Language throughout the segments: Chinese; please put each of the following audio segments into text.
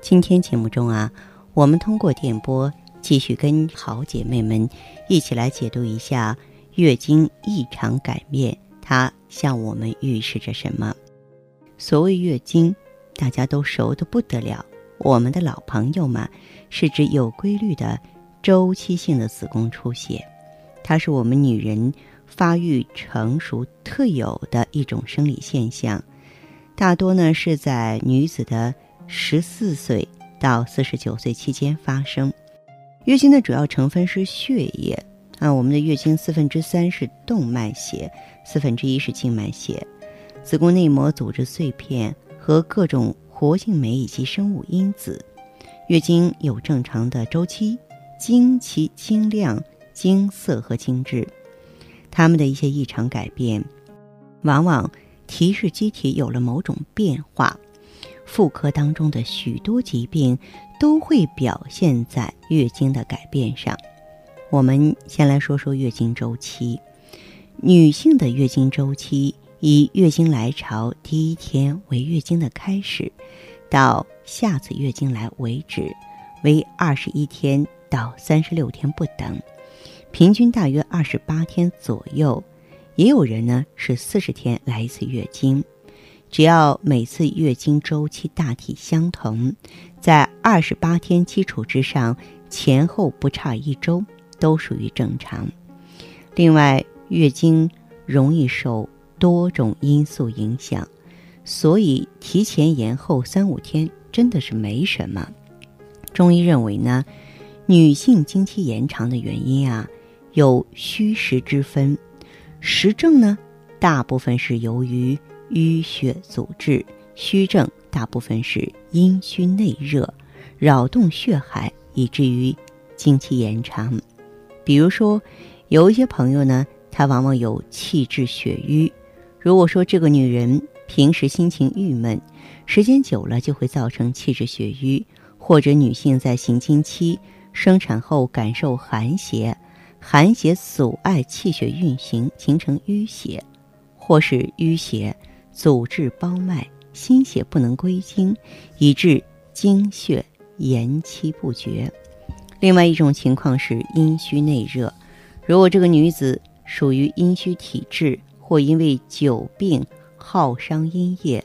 今天节目中啊，我们通过电波继续跟好姐妹们一起来解读一下月经异常改变，它向我们预示着什么？所谓月经，大家都熟的不得了。我们的老朋友们是指有规律的周期性的子宫出血，它是我们女人发育成熟特有的一种生理现象，大多呢是在女子的。十四岁到四十九岁期间发生，月经的主要成分是血液啊。我们的月经四分之三是动脉血，四分之一是静脉血。子宫内膜组织碎片和各种活性酶以及生物因子。月经有正常的周期，经期、经量、经色和经质，它们的一些异常改变，往往提示机体有了某种变化。妇科当中的许多疾病都会表现在月经的改变上。我们先来说说月经周期。女性的月经周期以月经来潮第一天为月经的开始，到下次月经来为止，为二十一天到三十六天不等，平均大约二十八天左右。也有人呢是四十天来一次月经。只要每次月经周期大体相同，在二十八天基础之上，前后不差一周，都属于正常。另外，月经容易受多种因素影响，所以提前延后三五天真的是没什么。中医认为呢，女性经期延长的原因啊，有虚实之分。实证呢，大部分是由于。淤血阻滞，虚症大部分是阴虚内热，扰动血海，以至于经期延长。比如说，有一些朋友呢，她往往有气滞血瘀。如果说这个女人平时心情郁闷，时间久了就会造成气滞血瘀；或者女性在行经期、生产后感受寒邪，寒邪阻碍气血运行，形成淤血，或是淤血。阻滞包脉，心血不能归经，以致经血延期不绝。另外一种情况是阴虚内热，如果这个女子属于阴虚体质，或因为久病耗伤阴液，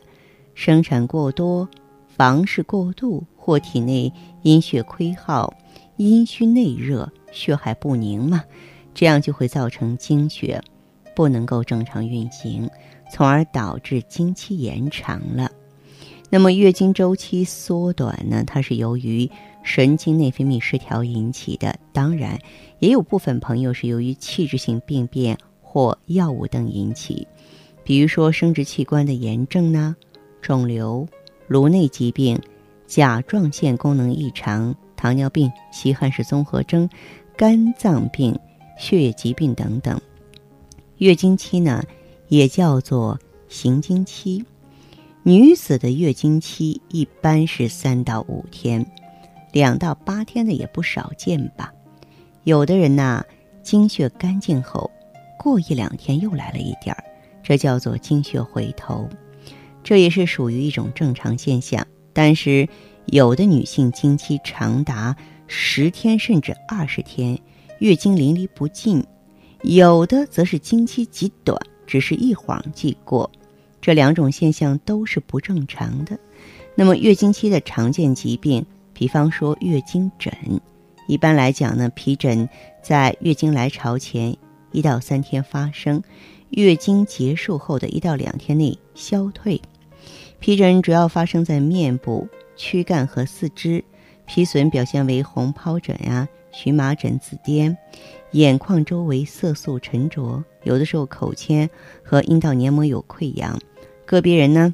生产过多、房事过度，或体内阴血亏耗，阴虚内热，血海不宁嘛，这样就会造成经血不能够正常运行。从而导致经期延长了。那么月经周期缩短呢？它是由于神经内分泌失调引起的。当然，也有部分朋友是由于器质性病变或药物等引起，比如说生殖器官的炎症呢、肿瘤、颅内疾病、甲状腺功能异常、糖尿病、稀罕式综合征、肝脏病、血液疾病等等。月经期呢？也叫做行经期，女子的月经期一般是三到五天，两到八天的也不少见吧。有的人呐，经血干净后，过一两天又来了一点儿，这叫做经血回头，这也是属于一种正常现象。但是，有的女性经期长达十天甚至二十天，月经淋漓不尽；有的则是经期极短。只是一晃即过，这两种现象都是不正常的。那么月经期的常见疾病，比方说月经疹，一般来讲呢，皮疹在月经来潮前一到三天发生，月经结束后的一到两天内消退。皮疹主要发生在面部、躯干和四肢，皮损表现为红疱疹呀、荨麻疹、紫癜。眼眶周围色素沉着，有的时候口腔和阴道黏膜有溃疡，个别人呢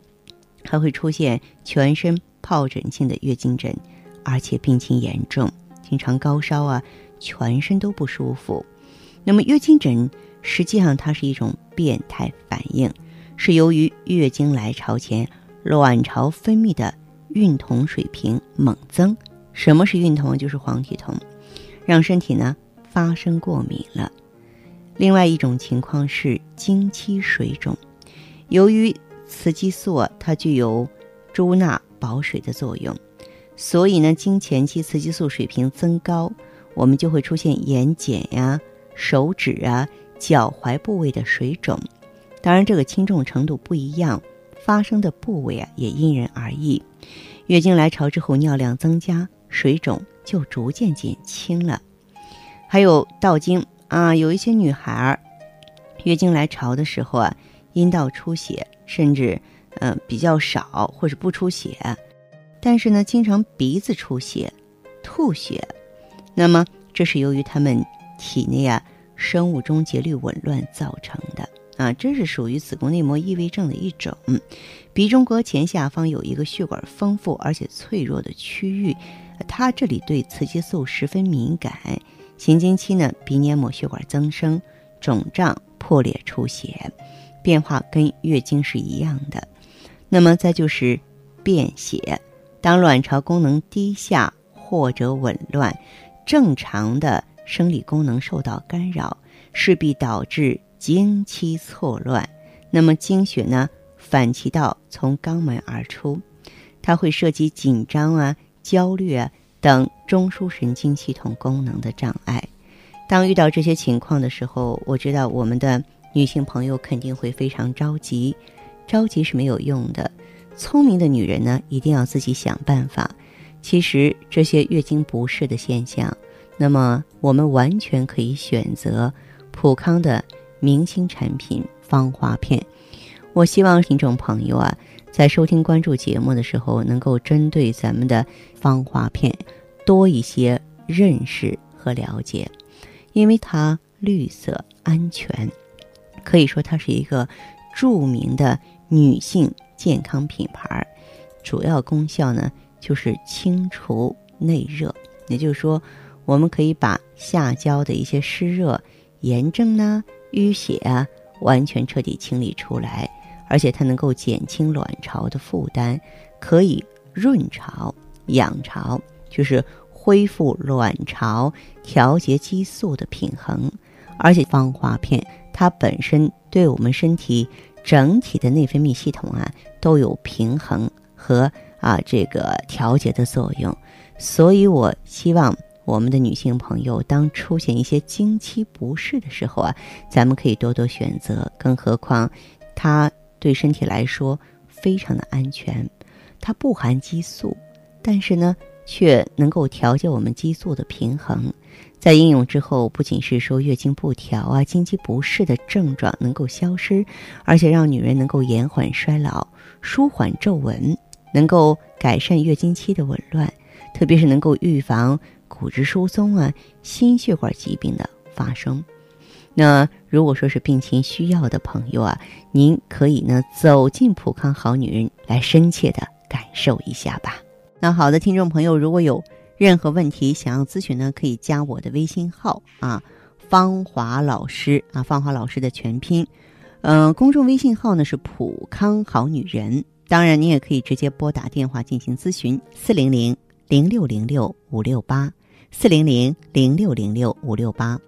还会出现全身疱疹性的月经疹，而且病情严重，经常高烧啊，全身都不舒服。那么月经疹实际上它是一种变态反应，是由于月经来潮前卵巢分泌的孕酮水平猛增。什么是孕酮？就是黄体酮，让身体呢发生过敏了。另外一种情况是经期水肿，由于雌激素啊，它具有诸纳保水的作用，所以呢，经前期雌激素水平增高，我们就会出现眼睑呀、手指啊、脚踝部位的水肿。当然，这个轻重程度不一样，发生的部位啊也因人而异。月经来潮之后，尿量增加，水肿就逐渐减轻了。还有道经。啊，有一些女孩儿月经来潮的时候啊，阴道出血，甚至嗯比较少或者不出血，但是呢，经常鼻子出血、吐血，那么这是由于她们体内啊生物钟节律紊乱造成的啊，这是属于子宫内膜异位症的一种。鼻中隔前下方有一个血管丰富而且脆弱的区域，它这里对雌激素十分敏感。行经期呢，鼻黏膜血管增生、肿胀、破裂、出血，变化跟月经是一样的。那么再就是便血，当卵巢功能低下或者紊乱，正常的生理功能受到干扰，势必导致经期错乱。那么经血呢，反其道从肛门而出，它会涉及紧张啊、焦虑啊。等中枢神经系统功能的障碍，当遇到这些情况的时候，我知道我们的女性朋友肯定会非常着急，着急是没有用的。聪明的女人呢，一定要自己想办法。其实这些月经不适的现象，那么我们完全可以选择普康的明星产品芳华片。我希望听众朋友啊。在收听关注节目的时候，能够针对咱们的芳华片多一些认识和了解，因为它绿色安全，可以说它是一个著名的女性健康品牌。主要功效呢就是清除内热，也就是说，我们可以把下焦的一些湿热、炎症呢、淤血啊，完全彻底清理出来。而且它能够减轻卵巢的负担，可以润巢、养巢，就是恢复卵巢、调节激素的平衡。而且芳华片它本身对我们身体整体的内分泌系统啊都有平衡和啊这个调节的作用。所以我希望我们的女性朋友，当出现一些经期不适的时候啊，咱们可以多多选择。更何况它。对身体来说非常的安全，它不含激素，但是呢，却能够调节我们激素的平衡。在应用之后，不仅是说月经不调啊、经期不适的症状能够消失，而且让女人能够延缓衰老、舒缓皱纹，能够改善月经期的紊乱，特别是能够预防骨质疏松啊、心血管疾病的发生。那如果说是病情需要的朋友啊，您可以呢走进普康好女人来深切的感受一下吧。那好的，听众朋友，如果有任何问题想要咨询呢，可以加我的微信号啊，芳华老师啊，芳华老师的全拼，嗯，公众微信号呢是普康好女人。当然，您也可以直接拨打电话进行咨询，四零零零六零六五六八，四零零零六零六五六八。